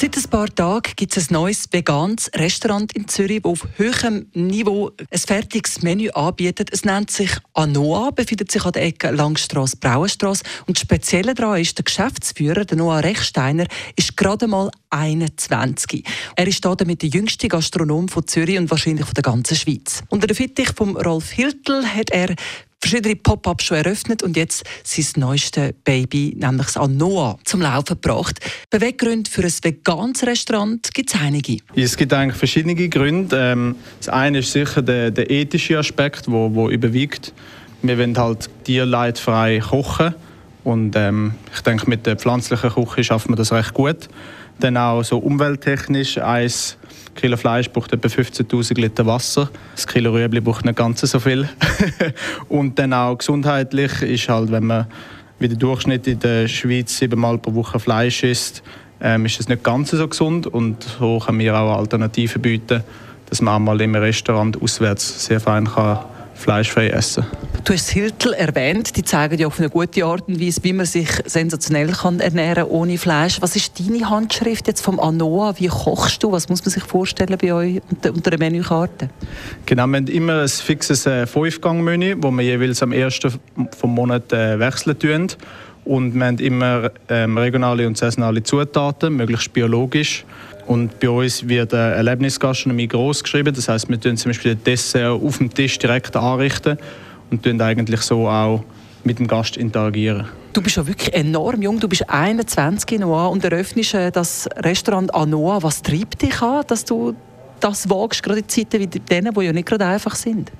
Seit ein paar Tagen gibt es ein neues veganes Restaurant in Zürich, das auf hohem Niveau ein fertiges Menü anbietet. Es nennt sich Anoa, befindet sich an der Ecke Langstrasse Brauenstrasse und das Spezielle daran ist, der Geschäftsführer, der Noah Rechsteiner, ist gerade mal 21. Er ist damit der jüngste Gastronom von Zürich und wahrscheinlich von der ganzen Schweiz. Unter der Fittich von Rolf Hiltel hat er verschiedene Pop-ups schon eröffnet und jetzt sein neuestes Baby, nämlich das Anoa, zum Laufen gebracht. Beweggründe für ein veganes Restaurant gibt es einige. Es gibt eigentlich verschiedene Gründe. Ähm, das eine ist sicher der, der ethische Aspekt, der wo, wo überwiegt. Wir wollen halt tierleidfrei kochen und ähm, ich denke, mit der pflanzlichen Küche schaffen wir das recht gut. Dann auch so umwelttechnisch, eins Kilo Fleisch braucht etwa 15.000 Liter Wasser. Das Kilo Rüebli braucht nicht ganz so viel. und dann auch gesundheitlich ist halt, wenn man wie der Durchschnitt in der Schweiz siebenmal pro Woche Fleisch isst, ähm, ist das nicht ganz so gesund und so können wir auch Alternativen bieten, dass man auch mal im Restaurant auswärts sehr fein kann fleischfrei essen. Du hast Hiltel erwähnt, die zeigen ja auf eine gute Art und Weise, wie man sich sensationell kann ernähren ohne Fleisch. Was ist deine Handschrift jetzt vom Anoa? Wie kochst du? Was muss man sich vorstellen bei euch unter, unter der Menükarte? Genau, wir haben immer ein fixes äh, Fünfgang-Menü, das wir jeweils am ersten vom Monat äh, wechseln tun. Und wir haben immer ähm, regionale und saisonale Zutaten, möglichst biologisch. Und bei uns wird eine Erlebnisgastronomie groß geschrieben. Das heißt, wir tun zum Beispiel Dessert auf dem Tisch direkt anrichten und tun eigentlich so auch mit dem Gast interagieren. Du bist ja wirklich enorm jung. Du bist 21 Noah und eröffnest äh, das Restaurant Anoa. Was treibt dich an, dass du das wagst, gerade in Zeiten wie denen, die ja nicht gerade einfach sind?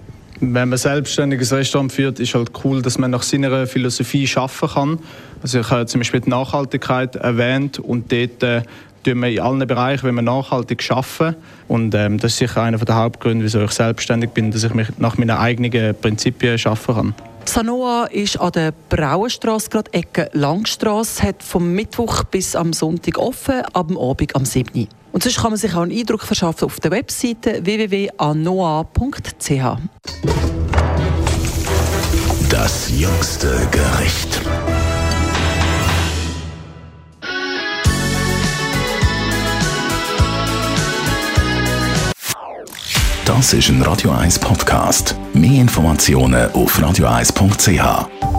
Wenn man selbstständiges Restaurant führt, ist halt cool, dass man nach seiner Philosophie arbeiten kann. Also ich habe zum Beispiel die Nachhaltigkeit erwähnt und dort äh, tun wir in allen Bereichen, wenn wir nachhaltig arbeiten. Und ähm, das ist sicher einer der Hauptgründe, wieso ich selbstständig bin, dass ich mich nach meinen eigenen Prinzipien arbeiten kann. Sanoa ist an der Brauenstrasse, gerade Ecke Langstrasse, hat vom Mittwoch bis am Sonntag offen, ab dem Abend am 7. Und sonst kann man sich auch einen Eindruck verschaffen auf der Webseite www.anoa.ch. Das jüngste Gericht. Das ist ein Radio 1 Podcast. Mehr Informationen auf radio1.ch.